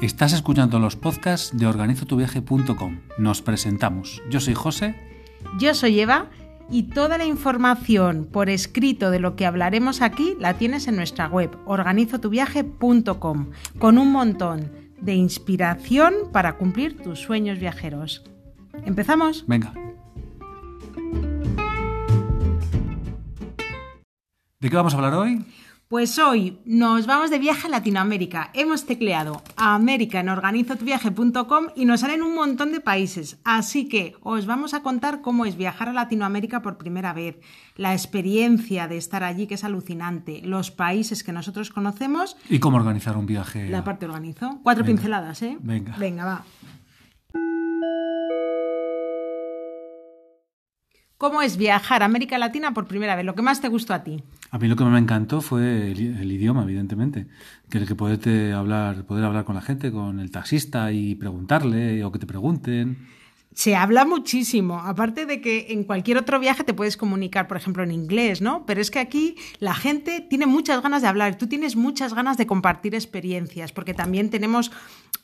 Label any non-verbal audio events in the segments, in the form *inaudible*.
Estás escuchando los podcasts de organizotuviaje.com. Nos presentamos. Yo soy José. Yo soy Eva y toda la información por escrito de lo que hablaremos aquí la tienes en nuestra web organizotuviaje.com con un montón de inspiración para cumplir tus sueños viajeros. ¿Empezamos? Venga. ¿De qué vamos a hablar hoy? Pues hoy nos vamos de viaje a Latinoamérica. Hemos tecleado a América en organizotuviaje.com y nos salen un montón de países. Así que os vamos a contar cómo es viajar a Latinoamérica por primera vez, la experiencia de estar allí, que es alucinante, los países que nosotros conocemos. ¿Y cómo organizar un viaje? La parte organizo. Cuatro pinceladas, ¿eh? Venga. Venga, va. ¿Cómo es viajar a América Latina por primera vez? Lo que más te gustó a ti. A mí lo que me encantó fue el, el idioma, evidentemente. Que el que poderte hablar, poder hablar con la gente, con el taxista y preguntarle o que te pregunten. Se habla muchísimo, aparte de que en cualquier otro viaje te puedes comunicar, por ejemplo, en inglés, ¿no? Pero es que aquí la gente tiene muchas ganas de hablar, tú tienes muchas ganas de compartir experiencias, porque también tenemos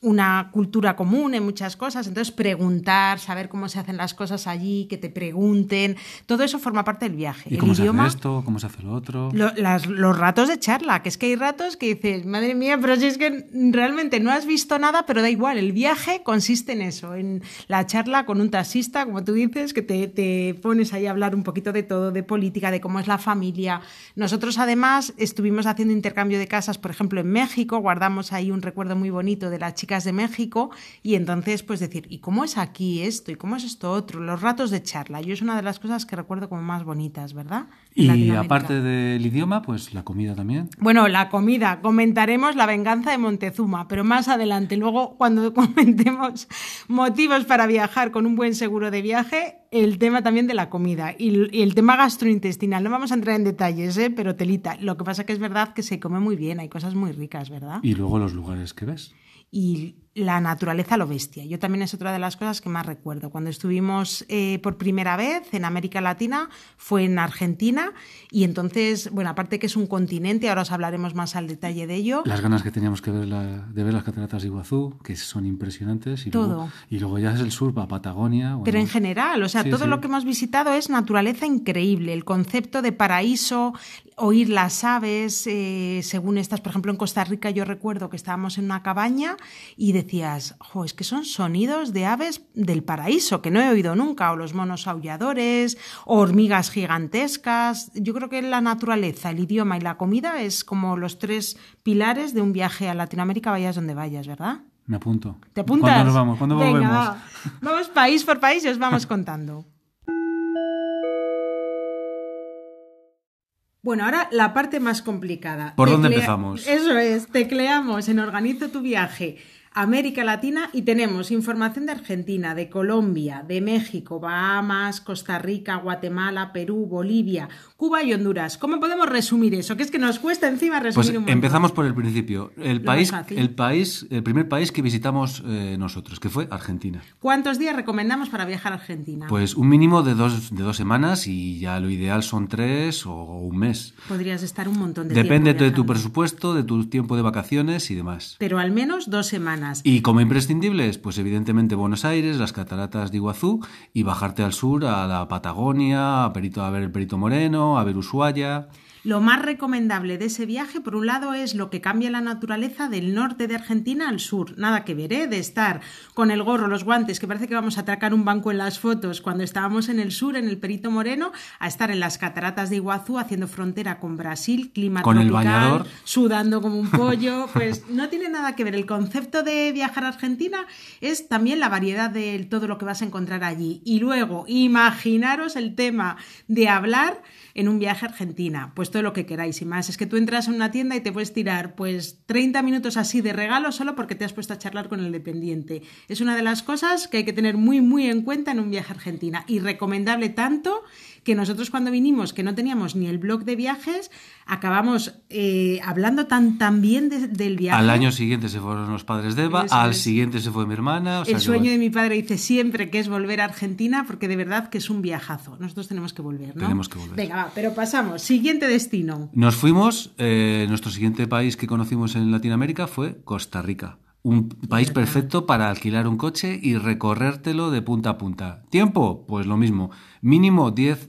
una cultura común en muchas cosas, entonces preguntar, saber cómo se hacen las cosas allí, que te pregunten, todo eso forma parte del viaje. ¿Y El cómo idioma, se hace esto? ¿Cómo se hace lo otro? lo- las- los ratos de charla, que es que hay ratos que dices, madre mía, pero si es que realmente no has visto nada, pero da igual, el viaje consiste en eso, en la charla con un taxista, como tú dices, que te, te pones ahí a hablar un poquito de todo, de política, de cómo es la familia. Nosotros además estuvimos haciendo intercambio de casas, por ejemplo, en México, guardamos ahí un recuerdo muy bonito de las chicas de México y entonces pues decir, ¿y cómo es aquí esto? ¿Y cómo es esto otro? Los ratos de charla, yo es una de las cosas que recuerdo como más bonitas, ¿verdad? En Y aparte del idioma, pues la comida también. Bueno, la comida. Comentaremos la venganza de Montezuma, pero más adelante, luego cuando *laughs* comentemos motivos para viajar con un buen seguro de viaje, el tema también de la comida y el, y el tema gastrointestinal. No vamos a entrar en detalles, ¿eh? pero telita. Lo que pasa que es verdad que se come muy bien, hay cosas muy ricas, ¿verdad? Y luego los lugares que ves. y la naturaleza lo bestia. Yo también es otra de las cosas que más recuerdo. Cuando estuvimos eh, por primera vez en América Latina fue en Argentina y entonces, bueno, aparte que es un continente, ahora os hablaremos más al detalle de ello. Las ganas que teníamos que ver la- de ver las cataratas de Iguazú, que son impresionantes. Y Todo. Luego, y luego ya es el sur, para Patagonia. Pero bueno. en general, o sea, Sí, todo sí. lo que hemos visitado es naturaleza increíble. El concepto de paraíso, oír las aves, eh, según estas, por ejemplo, en Costa Rica yo recuerdo que estábamos en una cabaña y decías, jo, es que son sonidos de aves del paraíso, que no he oído nunca, o los monos aulladores, o hormigas gigantescas. Yo creo que la naturaleza, el idioma y la comida es como los tres pilares de un viaje a Latinoamérica, vayas donde vayas, ¿verdad? Me apunto. ¿Te apuntas? ¿Cuándo nos vamos? ¿Cuándo Venga, volvemos? va. Vamos país por país y os vamos contando. Bueno, ahora la parte más complicada. ¿Por dónde empezamos? Eso es, tecleamos en Organizo tu viaje América Latina y tenemos información de Argentina, de Colombia, de México, Bahamas, Costa Rica, Guatemala, Perú, Bolivia, Cuba y Honduras. ¿Cómo podemos resumir eso? Que es que nos cuesta encima resumir Pues un empezamos por el principio. El Lo país, el país, el primer país que visitamos eh, nosotros, que fue Argentina. ¿Cuántos días recomendamos para viajar a Argentina? Pues un mínimo de dos, de dos semanas y ya lo ideal son tres o un mes. Podrías estar un montón de Depende tiempo de tu presupuesto, de tu tiempo de vacaciones y demás. Pero al menos dos semanas. Y como imprescindibles, pues evidentemente Buenos Aires, las cataratas de Iguazú y bajarte al sur a la Patagonia, a, Perito, a ver el Perito Moreno, a ver Ushuaia. Lo más recomendable de ese viaje, por un lado, es lo que cambia la naturaleza del norte de Argentina al sur. Nada que ver, ¿eh? De estar con el gorro, los guantes, que parece que vamos a atracar un banco en las fotos cuando estábamos en el sur, en el Perito Moreno, a estar en las cataratas de Iguazú haciendo frontera con Brasil, clima Con el tropical, bañador. sudando como un pollo. *laughs* Pues no tiene nada que ver. El concepto de viajar a Argentina es también la variedad de todo lo que vas a encontrar allí. Y luego, imaginaros el tema de hablar en un viaje a Argentina. Pues todo lo que queráis y más. Es que tú entras en una tienda y te puedes tirar pues 30 minutos así de regalo solo porque te has puesto a charlar con el dependiente. Es una de las cosas que hay que tener muy muy en cuenta en un viaje a Argentina y recomendable tanto que nosotros cuando vinimos, que no teníamos ni el blog de viajes, acabamos eh, hablando tan, tan bien de- del viaje. Al año siguiente se fueron los padres de Eva, Eso al es. siguiente se fue mi hermana. o el sueño de mi padre dice siempre que es volver a Argentina, porque de verdad que es un viajazo. Nosotros tenemos que volver, ¿no? Tenemos que volver. Venga, va, pero pasamos. Siguiente destino. Nos fuimos, eh, nuestro siguiente país que conocimos en Latinoamérica fue Costa Rica. Un país perfecto para alquilar un coche y recorrértelo de punta a punta. ¿Tiempo? Pues lo mismo. Mínimo 10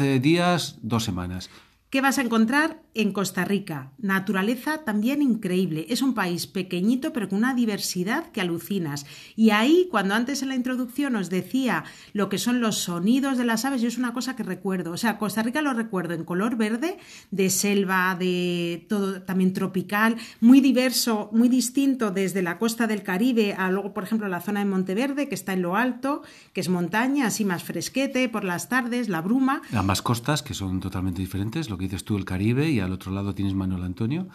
eh, días, dos semanas. ¿Qué vas a encontrar en Costa Rica? Naturaleza también increíble. Es un país pequeñito pero con una diversidad que alucinas. Y ahí, cuando antes en la introducción os decía lo que son los sonidos de las aves, yo es una cosa que recuerdo. O sea, Costa Rica lo recuerdo en color verde, de selva, de todo también tropical, muy diverso, muy distinto desde la costa del Caribe a luego, por ejemplo, la zona de Monteverde, que está en lo alto, que es montaña, así más fresquete por las tardes, la bruma. Ambas costas que son totalmente diferentes que dices tú, el Caribe, y al otro lado tienes Manuel Antonio,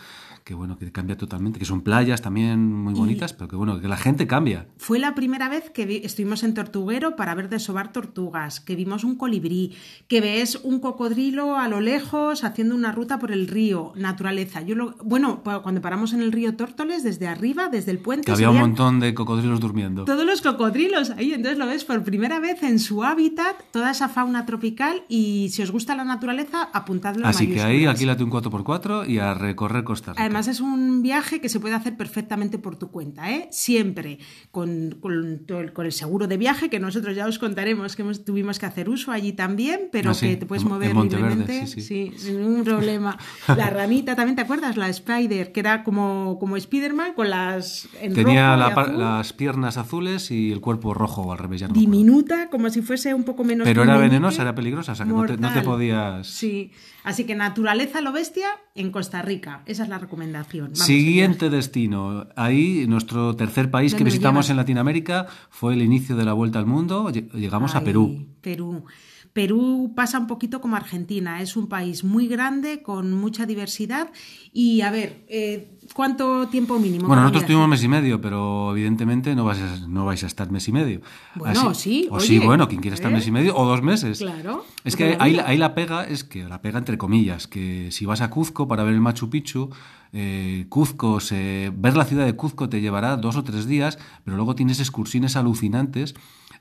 que bueno, que cambia totalmente, que son playas también muy bonitas, pero que bueno, que la gente cambia. Fue la primera vez que estuvimos en Tortuguero para ver desovar tortugas, que vimos un colibrí, que ves un cocodrilo a lo lejos haciendo una ruta por el río, naturaleza. Yo lo, bueno, cuando paramos en el río Tórtoles, desde arriba, desde el puente. Que había un montón de cocodrilos durmiendo. Todos los cocodrilos ahí, entonces lo ves por primera vez en su hábitat, toda esa fauna tropical, y si os gusta la naturaleza, apuntadlo Así que ahí alquílate un 4x4 y a recorrer Costa Rica. Además es un viaje que se puede hacer perfectamente por tu cuenta, ¿eh? Siempre con, con, el seguro de viaje, que nosotros ya os contaremos que tuvimos que hacer uso allí también, pero ah, que te puedes mover libremente. Sí, sin ningún problema. *laughs* La ranita, ¿también te acuerdas? La Spider, que era como, como Spiderman con las... Tenía las piernas azules y el cuerpo rojo al revés. Diminuta, como si fuese un poco menos... Pero era venenosa, era peligrosa, o sea que no te, no te podías... Sí, así que naturaleza lo bestia en Costa Rica. Esa es la recomendación. Siguiente destino. Ahí, nuestro tercer país que visitamos en Latinoamérica fue el inicio de la vuelta al mundo. Llegamos a Perú. Perú. Perú pasa un poquito como Argentina, es un país muy grande, con mucha diversidad y a ver, eh, ¿cuánto tiempo mínimo? Bueno, nosotros tuvimos mes y medio, pero evidentemente no vais a, no vais a estar mes y medio. Bueno, sí. O sí, bueno, quien quiera estar mes y medio o dos meses. Claro. Es que ahí, ahí, la pega, es que la pega entre comillas, que si vas a Cuzco para ver el Machu Picchu, eh, Cuzco, se, ver la ciudad de Cuzco te llevará dos o tres días, pero luego tienes excursiones alucinantes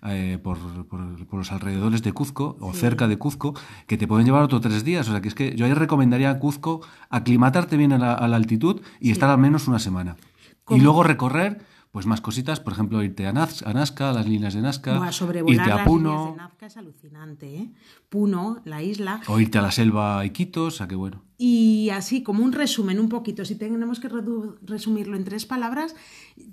eh, por, los alrededores de Cuzco o cerca de Cuzco que te pueden llevar otros tres días. O sea que es que yo ahí recomendaría a Cuzco aclimatarte bien a la, altitud y estar al menos una semana. Y luego recorrer pues más cositas, por ejemplo, irte a, Nazca, a las líneas de Nazca, irte a Puno. de Nazca es alucinante, ¿eh? Puno, la isla. O irte a la selva Iquitos, o sea que bueno. Y así, como un resumen, un poquito, si tenemos que resumirlo en tres palabras,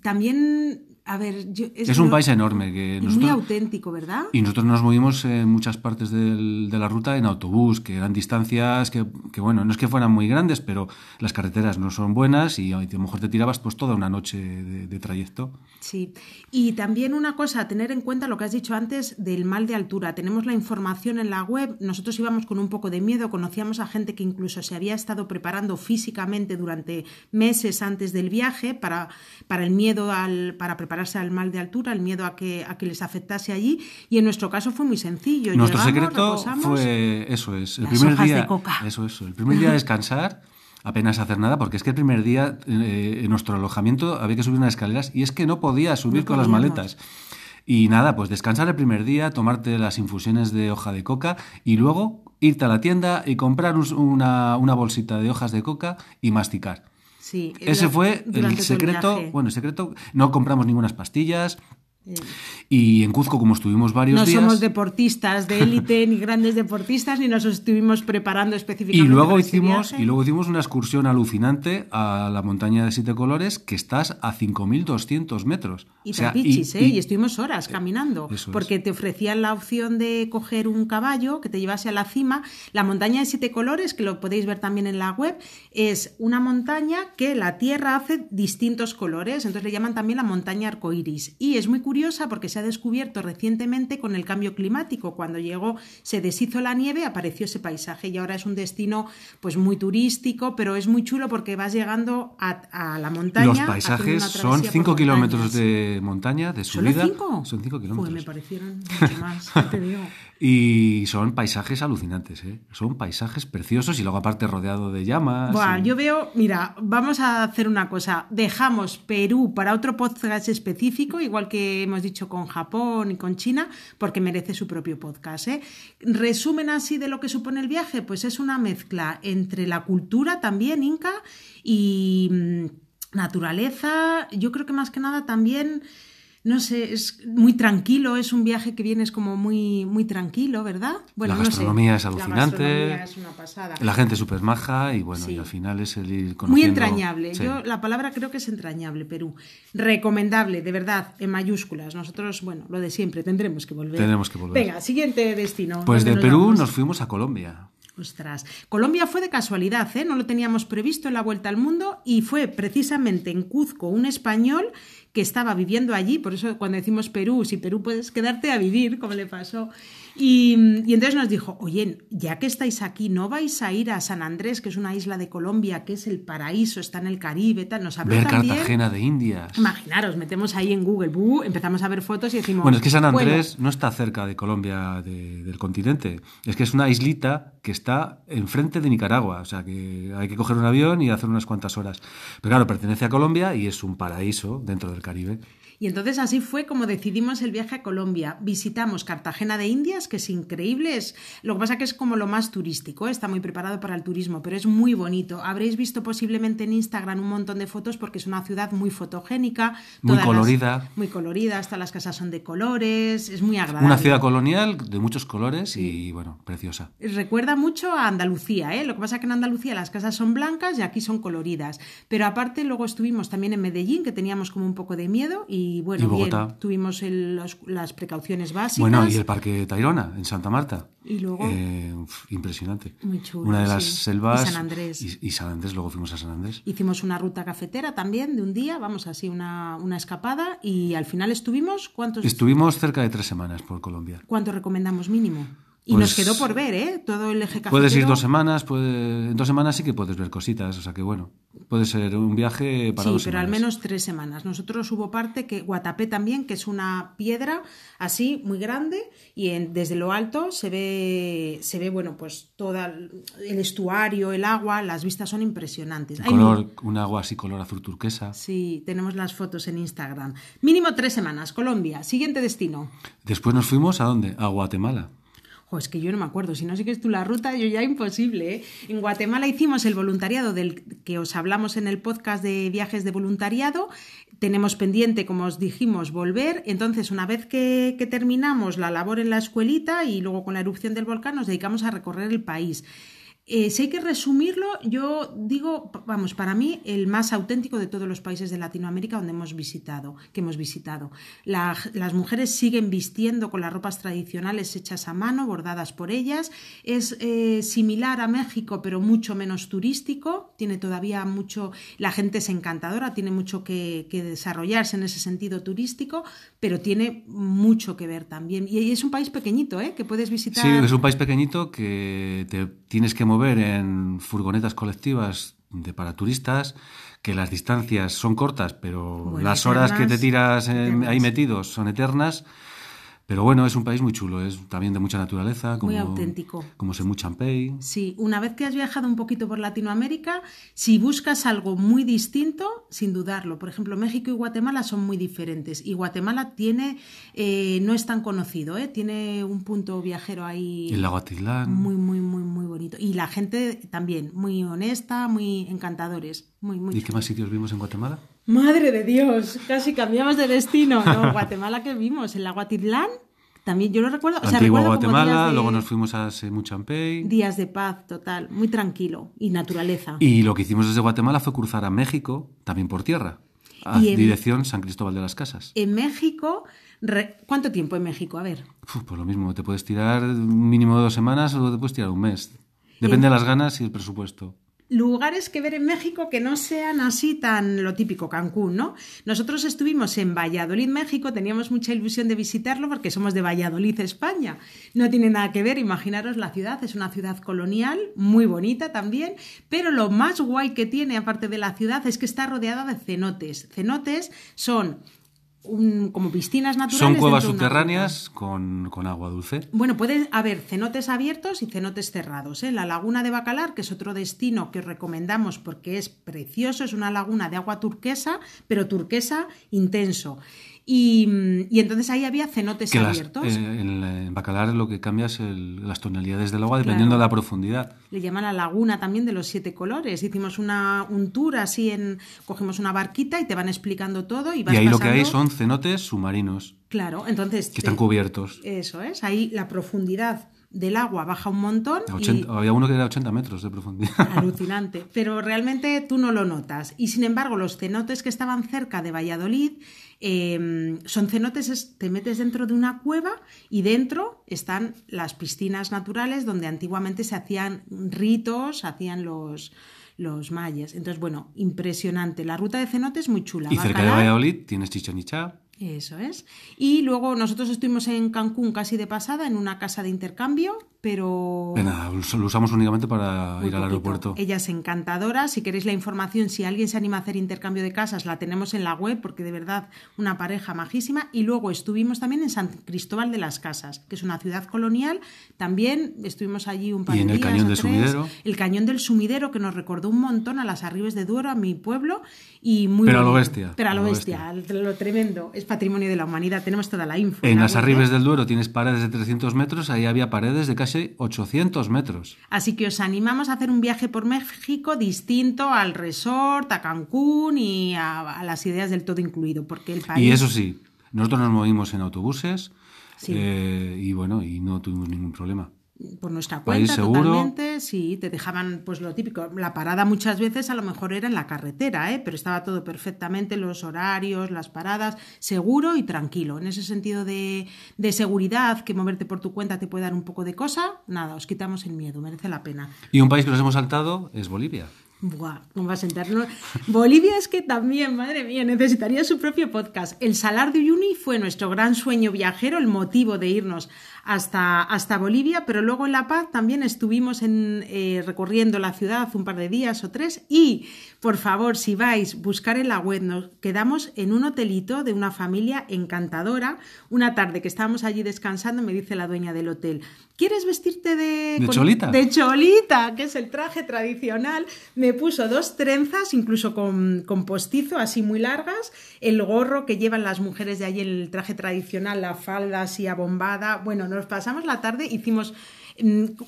también a ver, es, un país enorme. Que es muy auténtico, ¿verdad? Y nosotros nos movimos en muchas partes de la ruta en autobús, que eran distancias que, bueno, no es que fueran muy grandes, pero las carreteras no son buenas y a lo mejor te tirabas pues toda una noche de, trayecto. Sí, y también una cosa, a tener en cuenta lo que has dicho antes del mal de altura. Tenemos la información en la web, nosotros íbamos con un poco de miedo, conocíamos a gente que incluso se había estado preparando físicamente durante meses antes del viaje para, para el miedo al, para preparar al mal de altura, el miedo a que, a que les afectase allí. Y en nuestro caso fue muy sencillo. Nuestro secreto fue eso es. El primer día, Eso, eso. El primer día descansar apenas hacer nada, porque es que el primer día eh, en nuestro alojamiento había que subir unas escaleras y es que no podía subir con las maletas. Y nada, pues descansar el primer día, tomarte las infusiones de hoja de coca y luego irte a la tienda y comprar una, una bolsita de hojas de coca y masticar. Ese fue el secreto. Bueno, el secreto, no compramos ninguna pastillas, y en Cuzco, como estuvimos varios días... No somos deportistas de élite, ni grandes deportistas, ni nos estuvimos preparando específicamente y luego hicimos Y luego hicimos una excursión alucinante a la montaña de Siete Colores, que estás a 5.200 metros. Y o ¿eh? Y, estuvimos horas caminando, porque te ofrecían la opción de coger un caballo que te llevase a la cima. La montaña de Siete Colores, que lo podéis ver también en la web, es una montaña que la tierra hace distintos colores, entonces le llaman también la montaña arcoíris. Y es muy curioso porque se ha descubierto recientemente con el cambio climático. Cuando llegó, se deshizo la nieve, apareció ese paisaje y ahora es un destino pues muy turístico, pero es muy chulo porque vas llegando a, la montaña. Los paisajes son 5 kilómetros de montaña, de subida. ¿Solo cinco? Son 5 kilómetros. me parecieron mucho más, te digo. *laughs* Y son paisajes alucinantes, ¿eh? son paisajes preciosos y luego aparte rodeado de llamas. Yo veo, mira, vamos a hacer una cosa, dejamos Perú para otro podcast específico, igual que hemos dicho con Japón y con China, porque merece su propio podcast. ¿eh? Resumen así de lo que supone el viaje, pues es una mezcla entre la cultura también inca y mm, Naturaleza, yo creo que más que nada también no sé, es muy tranquilo, es un viaje que vienes como muy, muy tranquilo, ¿verdad? Bueno, la gastronomía es alucinante. La es una pasada. La gente es súper maja y bueno, y al final es el ir conociendo... Muy entrañable. Yo la palabra creo que es entrañable, Perú. Recomendable, de verdad, en mayúsculas. Nosotros, bueno, lo de siempre, tendremos que volver. Tendremos que volver. Venga, siguiente destino. Pues de Perú nos fuimos a Colombia. Ostras, Colombia fue de casualidad, ¿eh? no lo teníamos previsto en la vuelta al mundo y fue precisamente en Cuzco un español que estaba viviendo allí, por eso cuando decimos Perú, si Perú puedes quedarte a vivir, como le pasó. Y, entonces nos dijo, oye, ya que estáis aquí, ¿no vais a ir a San Andrés, que es una isla de Colombia, que es el paraíso, está en el Caribe, tal? Nos habló ver Cartagena de Indias. Imaginaros, metemos ahí en Google, empezamos a ver fotos y decimos... Bueno, es que San Andrés no está cerca de Colombia del continente, es que es una islita que está enfrente de Nicaragua, o sea que hay que coger un avión y hacer unas cuantas horas. Pero claro, pertenece a Colombia y es un paraíso dentro del Caribe. Y entonces así fue como decidimos el viaje a Colombia. Visitamos Cartagena de Indias, que es increíble. Es, lo que pasa que es como lo más turístico, ¿eh? está muy preparado para el turismo, pero es muy bonito. Habréis visto posiblemente en Instagram un montón de fotos porque es una ciudad muy fotogénica. Muy colorida. muy colorida, hasta las casas son de colores, es muy agradable. Una ciudad colonial de muchos colores y bueno, preciosa. Recuerda mucho a Andalucía, ¿eh? lo que pasa que en Andalucía las casas son blancas y aquí son coloridas. Pero aparte luego estuvimos también en Medellín, que teníamos como un poco de miedo y y bueno, bien, tuvimos las precauciones básicas. Bueno, y el Parque Tayrona, en Santa Marta. Y luego... Eh, impresionante. Muy chulo, Una de las selvas... Y San Andrés. Y, San Andrés, luego fuimos a San Andrés. Hicimos una ruta cafetera también de un día, vamos así, una, una escapada, y al final estuvimos... ¿Cuántos? Estuvimos cerca de tres semanas por Colombia. ¿Cuánto recomendamos mínimo? Y nos pues quedó por ver, ¿eh? Todo el eje cafetero. Puedes ir dos semanas, puede, en dos semanas sí que puedes ver cositas, o sea que bueno, puede ser un viaje para sí, pero al menos tres semanas. Nosotros hubo parte que Guatapé también, que es una piedra así muy grande y desde lo alto se ve, se ve bueno, pues todo el estuario, el agua, las vistas son impresionantes. color, un agua así color azul turquesa. Sí, tenemos las fotos en Instagram. Mínimo tres semanas, Colombia. Siguiente destino. Después nos fuimos a dónde? A Guatemala es que yo no me acuerdo, si no sigues tú la ruta, yo ya imposible. ¿eh? En Guatemala hicimos el voluntariado del que os hablamos en el podcast de viajes de voluntariado. Tenemos pendiente, como os dijimos, volver. Entonces, una vez que, que terminamos la labor en la escuelita y luego con la erupción del volcán, nos dedicamos a recorrer el país. Eh, si hay que resumirlo, yo digo, vamos, para mí el más auténtico de todos los países de Latinoamérica donde hemos visitado, que hemos visitado. las mujeres siguen vistiendo con las ropas tradicionales hechas a mano, bordadas por ellas. Es eh, similar a México, pero mucho menos turístico. Tiene todavía mucho, la gente es encantadora, tiene mucho que, desarrollarse en ese sentido turístico, pero tiene mucho que ver también. Y es un país pequeñito, ¿eh? Que puedes visitar. Sí, es un país pequeñito que te tienes que mover ver en furgonetas colectivas de para turistas, que las distancias son cortas, pero las horas que te tiras ahí metidos son eternas pero bueno, es un país muy chulo, es también de mucha naturaleza. Como, muy auténtico. Como Semu Champey. Sí, una vez que has viajado un poquito por Latinoamérica, si buscas algo muy distinto, sin dudarlo. Por ejemplo, México y Guatemala son muy diferentes. Y Guatemala tiene, eh, no es tan conocido, ¿eh? tiene un punto viajero ahí. El lago Atitlán. Muy, muy, muy, muy bonito. Y la gente también, muy honesta, muy encantadores. Muy, muy ¿Y qué más sitios vimos en Guatemala? Madre de Dios, casi cambiamos de destino. No, *laughs* Guatemala que vimos, el lago Atitlán, también yo lo recuerdo. O sea, Antigua Guatemala, luego nos fuimos a Semuchampey. Días de paz, total, muy tranquilo y naturaleza. Y lo que hicimos desde Guatemala fue cruzar a México, también por tierra, a dirección San Cristóbal de las Casas. En México, ¿cuánto tiempo en México? A ver. pues lo mismo, te puedes tirar mínimo dos semanas o te puedes tirar un mes. Depende de las ganas y el presupuesto lugares que ver en México que no sean así tan lo típico Cancún, ¿no? Nosotros estuvimos en Valladolid, México, teníamos mucha ilusión de visitarlo porque somos de Valladolid, España. No tiene nada que ver, imaginaros la ciudad, es una ciudad colonial, muy bonita también, pero lo más guay que tiene aparte de la ciudad es que está rodeada de cenotes. Cenotes son como piscinas naturales. Son cuevas subterráneas con, agua dulce. Bueno, puede haber cenotes abiertos y cenotes cerrados. ¿eh? La laguna de Bacalar, que es otro destino que os recomendamos porque es precioso, es una laguna de agua turquesa, pero turquesa intenso. Y, entonces ahí había cenotes abiertos. Eh, en, Bacalar lo que cambia es las tonalidades del agua dependiendo de la profundidad. Le llaman la laguna también de los siete colores. Hicimos una, un tour así en. Cogemos una barquita y te van explicando todo. Y, vas y ahí lo que hay son cenotes submarinos. Claro, entonces. Que están cubiertos. Eso es. Ahí la profundidad del agua baja un montón. Había uno que era 80 metros de profundidad. *laughs* Alucinante. Pero realmente tú no lo notas. Y sin embargo, los cenotes que estaban cerca de Valladolid em, son cenotes, te metes dentro de una cueva y dentro están las piscinas naturales donde antiguamente se hacían ritos, hacían los, los mayas. Entonces, bueno, impresionante. La ruta de cenotes muy chula. Y cerca de Valladolid tienes Chichen Itza. Eso es. Y luego nosotros estuvimos en Cancún casi de pasada en una casa de intercambio pero... nada, lo usamos únicamente para ir al aeropuerto. Ella es encantadora. Si queréis la información, si alguien se anima a hacer intercambio de casas, la tenemos en la web, porque de verdad una pareja majísima. Y luego estuvimos también en San Cristóbal de las Casas, que es una ciudad colonial. También estuvimos allí un par de días. Y en el Cañón del Sumidero. El Cañón del Sumidero, que nos recordó un montón a las Arribes de Duero, a mi pueblo. y muy Pero a lo bestia. Pero a lo, bestia, lo tremendo. Es patrimonio de la humanidad. Tenemos toda la info. En, las Arribes del Duero tienes paredes de 300 metros, ahí había paredes de casi 800 metros. Así que os animamos a hacer un viaje por México distinto al resort, a Cancún y a, las ideas del todo incluido, porque el país... Y eso sí, nosotros nos movimos en autobuses eh, y bueno, y no tuvimos ningún problema por nuestra cuenta totalmente, sí, te dejaban pues lo típico, la parada muchas veces a lo mejor era en la carretera, ¿eh? pero estaba todo perfectamente, los horarios, las paradas, seguro y tranquilo. En ese sentido de, de seguridad, que moverte por tu cuenta te puede dar un poco de cosa, nada, os quitamos el miedo, merece la pena. Y un país que nos hemos saltado es Bolivia. Buah, ¿cómo va a sentarnos? Bolivia es que también, madre mía, necesitaría su propio podcast. El Salar de Uyuni fue nuestro gran sueño viajero, el motivo de irnos hasta, hasta Bolivia, pero luego en La Paz también estuvimos en, eh, recorriendo la ciudad un par de días o tres y, por favor, si vais, buscar en la web, nos quedamos en un hotelito de una familia encantadora. Una tarde que estábamos allí descansando, me dice la dueña del hotel, ¿quieres vestirte de... ¿De cholita? De cholita, que es el traje tradicional. Me puso dos trenzas, incluso con, con postizo, así muy largas, el gorro que llevan las mujeres de allí, el traje tradicional, la falda así abombada. Bueno, nos pasamos la tarde, hicimos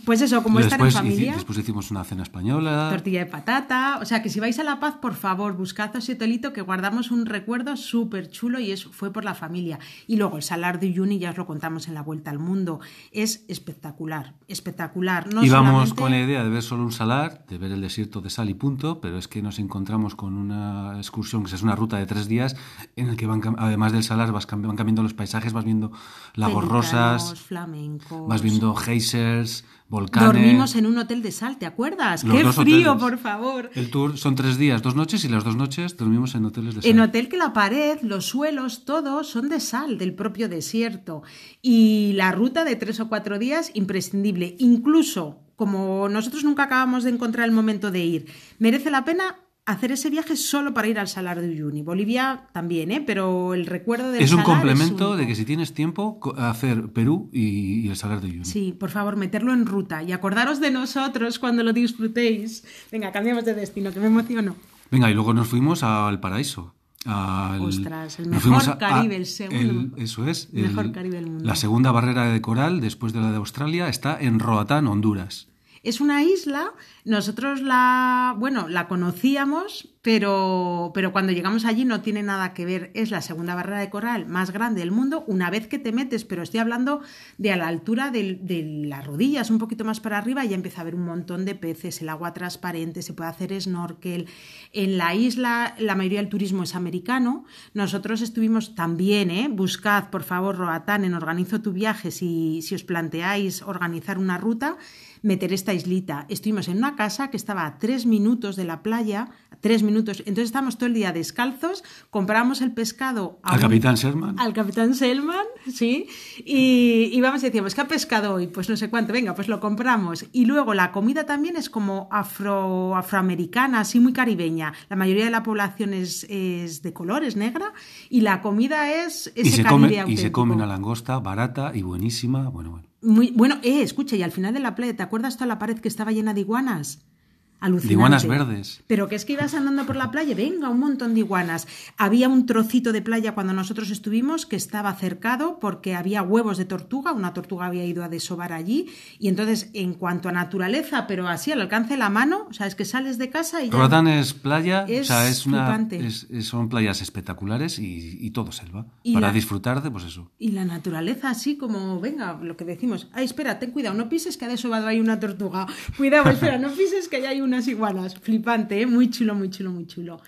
pues eso, como estar en familia. después hicimos una cena española. Tortilla de patata. O sea que si vais a La Paz, por favor, buscad ese hotelito que guardamos un recuerdo súper chulo y eso fue por la familia. Y luego el Salar de Uyuni, ya os lo contamos en la Vuelta al Mundo. Es espectacular, espectacular. No Íbamos con la idea de ver solo un salar, de ver el desierto de sal y punto, pero es que nos encontramos con una excursión que es una ruta de tres días en el que van, además del salar vas, van cambiando los paisajes, vas viendo lagos rosas, vas viendo geysers, volcanes. Dormimos en un hotel de sal, ¿te acuerdas? ¡Qué frío, por favor! El tour son tres días, dos noches y las dos noches dormimos en hoteles de sal. En hotel que la pared, los suelos, todos son de sal, del propio desierto. Y la ruta de tres o cuatro días, imprescindible. Incluso, como nosotros nunca acabamos de encontrar el momento de ir, merece la pena hacer ese viaje solo para ir al Salar de Uyuni. Bolivia también, ¿eh? pero el recuerdo del Es un complemento de que si tienes tiempo, hacer Perú y, el Salar de Uyuni. Sí, por favor, meterlo en ruta y acordaros de nosotros cuando lo disfrutéis. Venga, cambiamos de destino, que me emociono. Venga, y luego nos fuimos al paraíso. Al, Ostras, el mejor Caribe, el segundo. eso es. El mejor Caribe del mundo. La segunda barrera de coral, después de la de Australia, está en Roatán, Honduras. Es una isla, nosotros la, bueno, la conocíamos, pero, pero cuando llegamos allí no tiene nada que ver. Es la segunda barrera de coral más grande del mundo una vez que te metes, pero estoy hablando de a la altura de, las rodillas, un poquito más para arriba, ya empieza a haber un montón de peces, el agua transparente, se puede hacer snorkel. En la isla la mayoría del turismo es americano. Nosotros estuvimos también, ¿eh? buscad por favor Roatán en Organizo tu viaje si, si os planteáis organizar una ruta meter esta islita. Estuvimos en una casa que estaba a tres minutos de la playa, tres minutos. Entonces estábamos todo el día descalzos, compramos el pescado al capitán Selman. Al capitán Selman, sí. Y íbamos y decíamos, ¿qué ha pescado hoy? Pues no sé cuánto, venga, pues lo compramos. Y luego la comida también es como afro, afroamericana, así muy caribeña. La mayoría de la población es, de colores, negra, y la comida es ese y se come, Y se come una langosta barata y buenísima, bueno, bueno. Muy, bueno, eh, escucha, y al final de la playa, ¿te acuerdas toda la pared que estaba llena de iguanas? Alucinante. iguanas verdes. Pero que es que ibas andando por la playa, venga, un montón de iguanas. Había un trocito de playa cuando nosotros estuvimos que estaba cercado porque había huevos de tortuga, una tortuga había ido a desovar allí. Y entonces, en cuanto a naturaleza, pero así al alcance de la mano, o sea, es que sales de casa y ya. Roatán es playa, o sea, es una, son playas espectaculares y, todo selva. para disfrutar de, pues eso. Y la naturaleza, así como, venga, lo que decimos, ay, espera, ten cuidado, no pises que ha desobado ahí una tortuga. Cuidado, espera, no pises que hay unas iguanas. Flipante, ¿eh? muy chulo, muy chulo, muy chulo.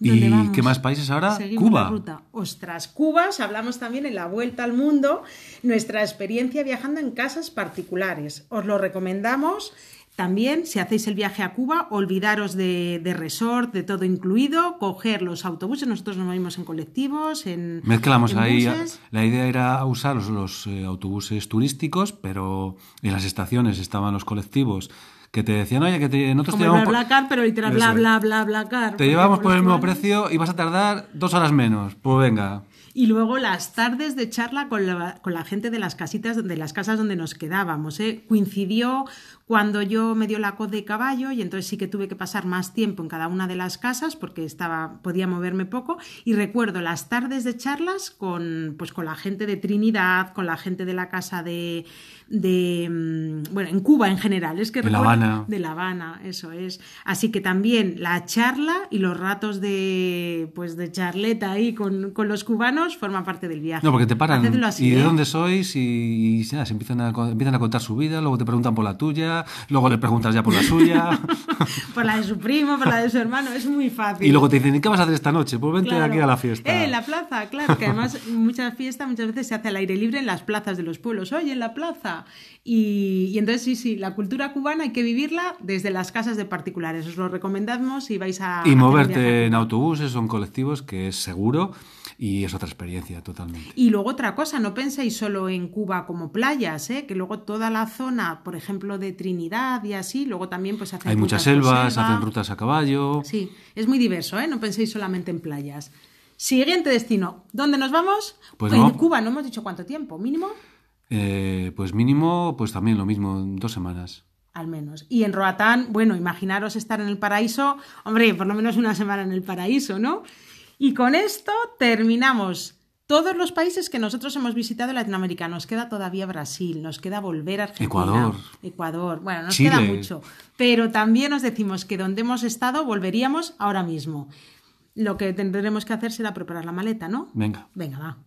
¿Y qué más países ahora? Cuba. Ostras, Cuba, hablamos también en la vuelta al mundo, nuestra experiencia viajando en casas particulares. Os lo recomendamos. También, si hacéis el viaje a Cuba, olvidaros de, resort, de todo incluido, coger los autobuses. Nosotros nos movimos en colectivos, en. Mezclamos ahí. La idea era usar los, eh, autobuses turísticos, pero en las estaciones estaban los colectivos que te decían, oye, que te, nosotros te llevamos... Bla, bla, pero literal, bla, bla, bla, bla, car. Te llevamos por el mismo precio y vas a tardar dos horas menos. Pues venga. Y luego las tardes de charla con la, con la gente de las casitas, de las casas donde nos quedábamos. ¿eh? Coincidió cuando yo me dio la coz de caballo y entonces sí que tuve que pasar más tiempo en cada una de las casas porque estaba, podía moverme poco. Y recuerdo las tardes de charlas con, pues, con la gente de Trinidad, con la gente de la casa de, de mm, bueno, en Cuba en general, es que de La Habana. De La Habana, eso es. Así que también la charla y los ratos de pues de charleta ahí con, con los cubanos forman parte del viaje. No, porque te paran y de ¿eh? dónde sois y, se empiezan a, empiezan a contar su vida, luego te preguntan por la tuya, luego le preguntas ya por la suya. *laughs* por la de su primo, por la de su hermano, es muy fácil. Y luego te dicen, ¿y qué vas a hacer esta noche? Pues vente aquí a la fiesta. Eh, en la plaza, claro, que además mucha fiesta muchas veces se hace al aire libre en las plazas de los pueblos. Oye, en la plaza y, entonces sí, sí, la cultura cubana hay que vivirla desde las casas de particulares. Os lo recomendamos si vais a... Y moverte en autobuses o en colectivos, que es seguro y es otra experiencia totalmente. Y luego otra cosa, no penséis solo en Cuba como playas, ¿eh? que luego toda la zona, por ejemplo, de Trinidad y así, luego también pues hacen Hay muchas selvas, hacen rutas a caballo. Sí, es muy diverso, ¿eh? no penséis solamente en playas. Siguiente destino, ¿dónde nos vamos? Pues en Cuba, no hemos dicho cuánto tiempo, mínimo. Eh, pues mínimo, pues también lo mismo, dos semanas. Al menos. Y en Roatán, bueno, imaginaros estar en el paraíso, hombre, por lo menos una semana en el paraíso, ¿no? Y con esto terminamos todos los países que nosotros hemos visitado en Latinoamérica. Nos queda todavía Brasil, nos queda volver a Argentina. Ecuador. Ecuador. Bueno, nos queda mucho. Pero también nos decimos que donde hemos estado volveríamos ahora mismo. Lo que tendremos que hacer será preparar la maleta, ¿no? Venga. Venga, va.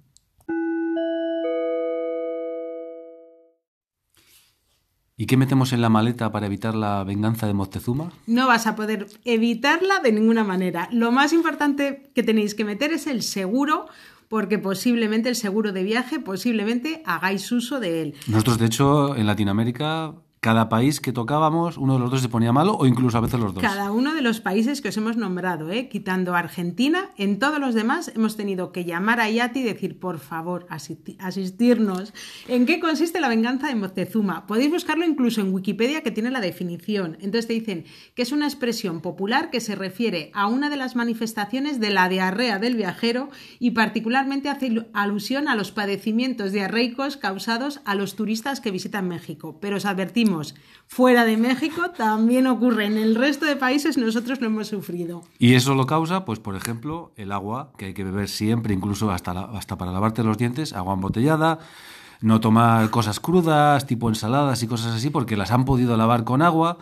¿Y qué metemos en la maleta para evitar la venganza de Moctezuma? No vas a poder evitarla de ninguna manera. Lo más importante que tenéis que meter es el seguro porque posiblemente el seguro de viaje, posiblemente hagáis uso de él. Nosotros, de hecho, en Latinoamérica cada país que tocábamos, uno de los dos se ponía malo o incluso a veces los dos. Cada uno de los países que os hemos nombrado, ¿eh? quitando Argentina, en todos los demás hemos tenido que llamar a Yati y decir, por favor, asistirnos. ¿En qué consiste la venganza de Moctezuma? Podéis buscarlo incluso en Wikipedia que tiene la definición. Entonces te dicen que es una expresión popular que se refiere a una de las manifestaciones de la diarrea del viajero y particularmente hace alusión a los padecimientos diarreicos causados a los turistas que visitan México. Pero os advertimos fuera de México, también ocurre. En el resto de países nosotros lo hemos sufrido. Y eso lo causa, pues por ejemplo, el agua, que hay que beber siempre, incluso hasta, hasta para lavarte los dientes, agua embotellada no tomar cosas crudas, tipo ensaladas y cosas así, porque las han podido lavar con agua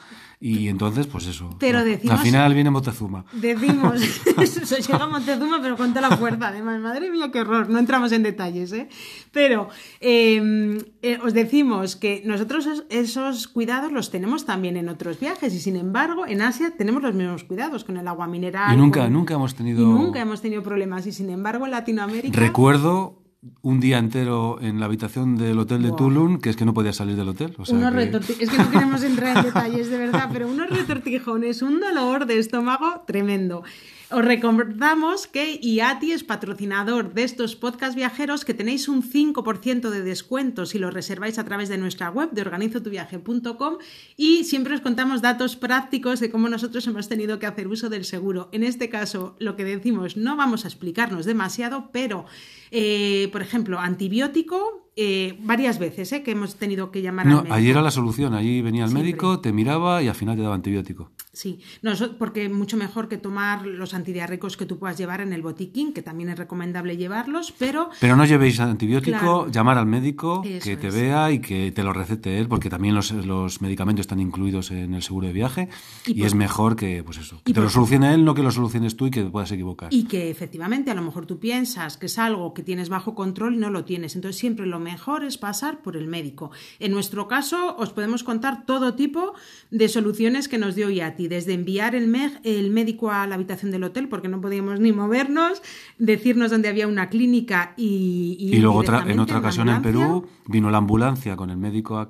y entonces, pues eso. Pero decimos, al final viene Montezuma. Decimos, *laughs* *laughs* eso llega Montezuma, pero con toda la fuerza, además. Madre mía, qué horror. No entramos en detalles, ¿eh? Pero em, eh, os decimos que nosotros esos cuidados los tenemos también en otros viajes y, sin embargo, en Asia tenemos los mismos cuidados con el agua mineral. Y nunca, nunca hemos tenido. Y nunca hemos tenido problemas. Y, sin embargo, en Latinoamérica. Recuerdo un día entero en la habitación del hotel de Tulum, que es que no podía salir del hotel. Es que no queremos entrar en detalles, de verdad, pero unos retortijones, un dolor de estómago tremendo. Os recordamos que IATI es patrocinador de estos podcast viajeros, que tenéis un 5% de descuento si lo reserváis a través de nuestra web de organizotuviaje.com y siempre os contamos datos prácticos de cómo nosotros hemos tenido que hacer uso del seguro. En este caso, lo que decimos, no vamos a explicarnos demasiado, pero, eh, por ejemplo, antibiótico, eh, varias veces eh, que hemos tenido que llamar no, al médico. Allí era la solución, allí venía el médico, te miraba y al final te daba antibiótico. Sí, no, porque mucho mejor que tomar los antidiarreicos que tú puedas llevar en el botiquín, que también es recomendable llevarlos, pero... Pero no llevéis antibiótico, llamar al médico que te vea y que te lo recete él, porque también los, medicamentos están incluidos en el seguro de viaje y, es mejor que, pues eso, que te lo solucione él, no que lo soluciones tú y que te puedas equivocar. Y que efectivamente a lo mejor tú piensas que es algo que tienes bajo control y no lo tienes. Entonces siempre lo mejor es pasar por el médico. En nuestro caso os podemos contar todo tipo de soluciones que nos dio ti desde enviar el, el médico a la habitación del hotel porque no podíamos ni movernos, decirnos dónde había una clínica y... Y, luego en otra ocasión en Perú vino la ambulancia con el médico a,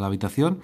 la, habitación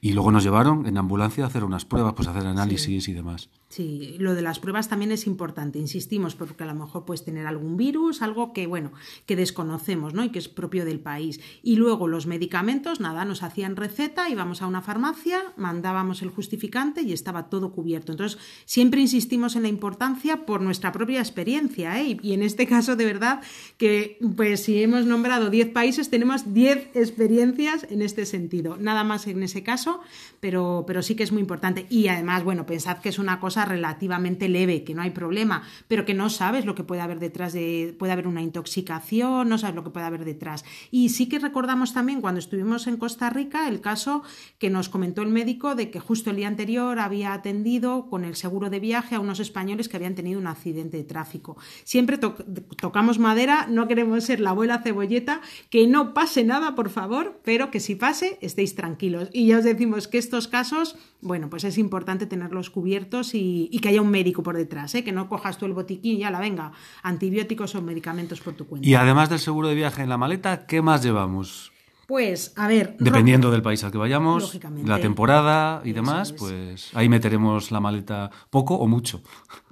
y luego nos llevaron en ambulancia a hacer unas pruebas, pues hacer análisis y demás. Sí, lo de las pruebas también es importante, insistimos, porque a lo mejor puedes tener algún virus, algo que, bueno, que desconocemos, ¿no? Y que es propio del país. Y luego los medicamentos, nada, nos hacían receta, íbamos a una farmacia, mandábamos el justificante y estaba todo cubierto. Entonces, siempre insistimos en la importancia por nuestra propia experiencia, ¿eh? Y, en este caso, de verdad, que pues si hemos nombrado 10 países, tenemos 10 experiencias en este sentido. Nada más en ese caso, pero, pero sí que es muy importante. Y además, bueno, pensad que es una cosa relativamente leve, que no hay problema, pero que no sabes lo que puede haber detrás de, puede haber una intoxicación, no sabes lo que puede haber detrás. Y sí que recordamos también cuando estuvimos en Costa Rica el caso que nos comentó el médico de que justo el día anterior había atendido con el seguro de viaje a unos españoles que habían tenido un accidente de tráfico. Siempre tocamos madera, no queremos ser la abuela cebolleta, que no pase nada, por favor, pero que si pase, estéis tranquilos. Y ya os decimos que estos casos, bueno, pues es importante tenerlos cubiertos y y, que haya un médico por detrás, ¿eh? que no cojas tú el botiquín y ya la venga, antibióticos o medicamentos por tu cuenta. Y además del seguro de viaje en la maleta, ¿qué más llevamos? Pues, a ver. Dependiendo del país al que vayamos, la temporada y demás, pues ahí meteremos la maleta poco o mucho.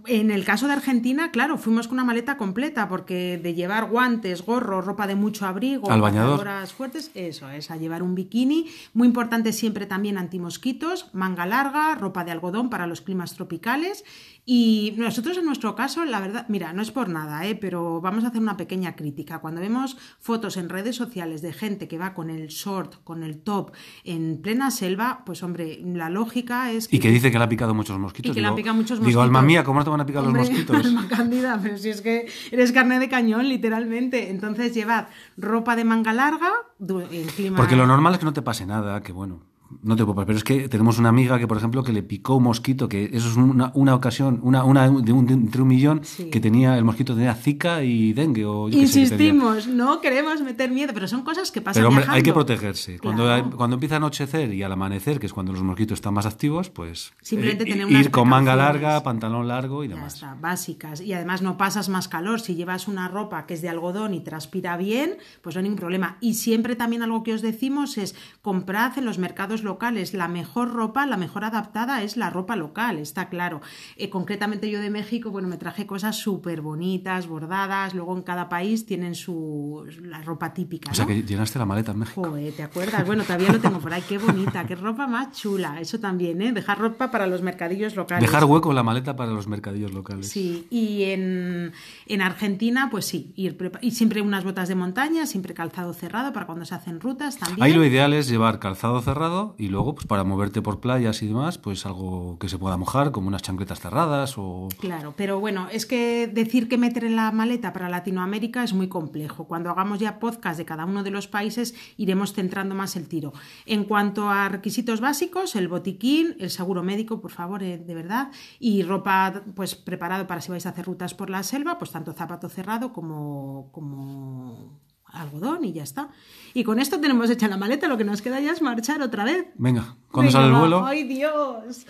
En el caso de Argentina, claro, fuimos con una maleta completa, porque de llevar guantes, gorro, ropa de mucho abrigo, al bañador fuertes, eso es, a llevar un bikini. Muy importante siempre también antimosquitos, manga larga, ropa de algodón para los climas tropicales y nosotros en nuestro caso, la verdad, mira, no es por nada, ¿eh? pero vamos a hacer una pequeña crítica. Cuando vemos fotos en redes sociales de gente que va con el short, con el top, en plena selva, pues hombre, la lógica es que... Y que dice que le ha picado muchos mosquitos. Y que le han picado muchos mosquitos. Digo, alma mía, ¿cómo te van a picar los mosquitos? *laughs* Alma cándida, pero si es que eres carne de cañón, literalmente. Entonces llevad ropa de manga larga en clima... Porque lo normal es que no te pase nada, que bueno no te puedo pero es que tenemos una amiga que, por ejemplo, que le picó un mosquito, que eso es una, una ocasión, una, una de, un, entre un millón, que tenía, el mosquito tenía zika y dengue. O Insistimos, no queremos meter miedo, pero son cosas que pasan Pero hombre, hay que protegerse. Cuando, cuando empieza a anochecer y al amanecer, que es cuando los mosquitos están más activos, pues Simplemente eh, ir con manga larga, pantalón largo y demás. Ya está, básicas. Y además no pasas más calor. Si llevas una ropa que es de algodón y transpira bien, pues no hay ningún problema. Y siempre también algo que os decimos es comprad en los mercados locales. La mejor ropa, la mejor adaptada es la ropa local, está claro. Eh, concretamente yo de México, bueno, me traje cosas súper bonitas, bordadas, luego en cada país tienen su la ropa típica. O sea que llenaste la maleta en México. ¿te acuerdas? Bueno, todavía lo tengo por ahí, qué bonita, qué ropa más chula. Eso también, ¿eh? Dejar ropa para los mercadillos locales. Dejar hueco en la maleta para los mercadillos locales. Sí, y en, en Argentina, pues sí, ir y siempre unas botas de montaña, siempre calzado cerrado para cuando se hacen rutas también. Ahí lo ideal es llevar calzado cerrado y luego pues para moverte por playas y demás, pues algo que se pueda mojar, como unas chancletas cerradas o... Claro, pero bueno, es que decir que meter en la maleta para Latinoamérica es muy complejo. Cuando hagamos ya podcast de cada uno de los países iremos centrando más el tiro. En cuanto a requisitos básicos, el botiquín, el seguro médico, por favor, eh, de verdad, y ropa pues preparado para si vais a hacer rutas por la selva, pues tanto zapato cerrado como, como algodón y ya está. Y con esto tenemos hecha la maleta, lo que nos queda ya es marchar otra vez. Venga, ¿cuándo sale el vuelo? ¡Ay, Dios!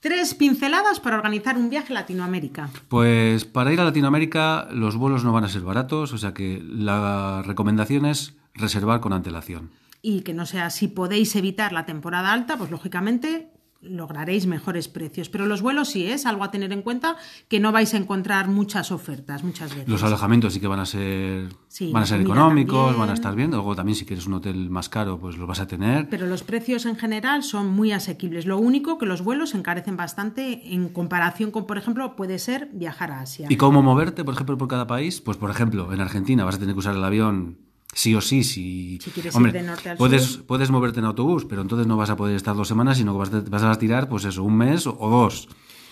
Tres pinceladas para organizar un viaje a Latinoamérica. Pues para ir a Latinoamérica los vuelos no van a ser baratos, o sea que la recomendación es reservar con antelación. Y que no sea, si podéis evitar la temporada alta, pues lógicamente lograréis mejores precios. Pero los vuelos sí es algo a tener en cuenta que no vais a encontrar muchas ofertas muchas veces. Los alojamientos sí que van a ser van a ser económicos, van a estar bien. Luego también si quieres un hotel más caro, pues lo vas a tener. Pero los precios en general son muy asequibles. Lo único que los vuelos encarecen bastante en comparación con, por ejemplo, puede ser viajar a Asia. ¿Y cómo moverte, por ejemplo, por cada país? Pues por ejemplo, en Argentina vas a tener que usar el avión sí o sí, si, si quieres ir de norte al puedes, sur. puedes moverte en autobús, pero entonces no vas a poder estar dos semanas, sino que vas, a tirar, pues eso, un mes o dos.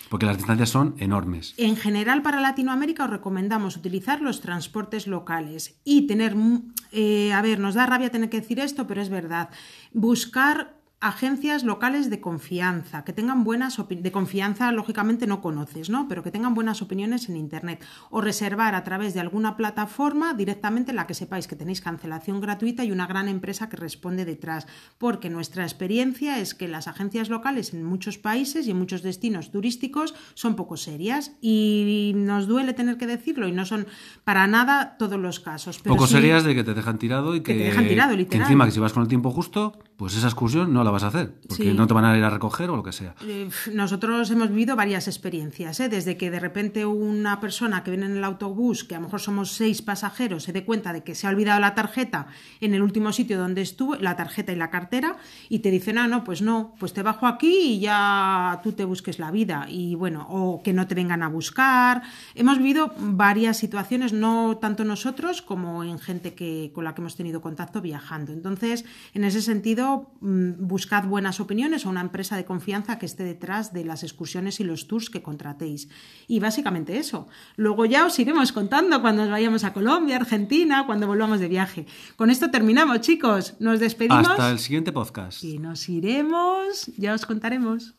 Porque las distancias son enormes. En general, para Latinoamérica os recomendamos utilizar los transportes locales y tener, eh, a ver, nos da rabia tener que decir esto, pero es verdad, buscar agencias locales de confianza, que tengan buenas de confianza, lógicamente no conoces, ¿no? Pero que tengan buenas opiniones en internet o reservar a través de alguna plataforma directamente en la que sepáis que tenéis cancelación gratuita y una gran empresa que responde detrás, porque nuestra experiencia es que las agencias locales en muchos países y en muchos destinos turísticos son poco serias y nos duele tener que decirlo y no son para nada todos los casos. poco serias de que te dejan tirado y que, te dejan tirado, literal. que encima que si vas con el tiempo justo, pues esa excursión no la vas a hacer, porque no te van a ir a recoger o lo que sea. Eh, nosotros hemos vivido varias experiencias, ¿eh? desde que de repente una persona que viene en el autobús, que a lo mejor somos seis pasajeros, se dé cuenta de que se ha olvidado la tarjeta en el último sitio donde estuvo, la tarjeta y la cartera, y te dicen, ah, no, pues no, pues te bajo aquí y ya tú te busques la vida. Y bueno, o que no te vengan a buscar. Hemos vivido varias situaciones, no tanto nosotros como en gente que, con la que hemos tenido contacto viajando. Entonces, en ese sentido, mm, buscad buenas opiniones o una empresa de confianza que esté detrás de las excursiones y los tours que contratéis. Y básicamente eso. Luego ya os iremos contando cuando nos vayamos a Colombia, Argentina, cuando volvamos de viaje. Con esto terminamos, chicos. Nos despedimos. Hasta el siguiente podcast. Y nos iremos. Ya os contaremos.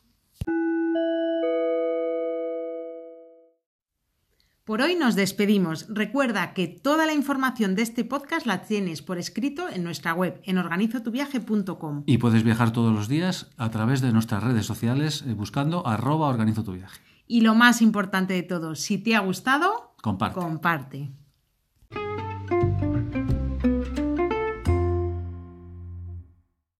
Por hoy nos despedimos. Recuerda que toda la información de este podcast la tienes por escrito en nuestra web, en organizotuviaje.com. Y puedes viajar todos los días a través de nuestras redes sociales eh, buscando arroba organizo tu viaje. Y lo más importante de todo, si te ha gustado, comparte. comparte.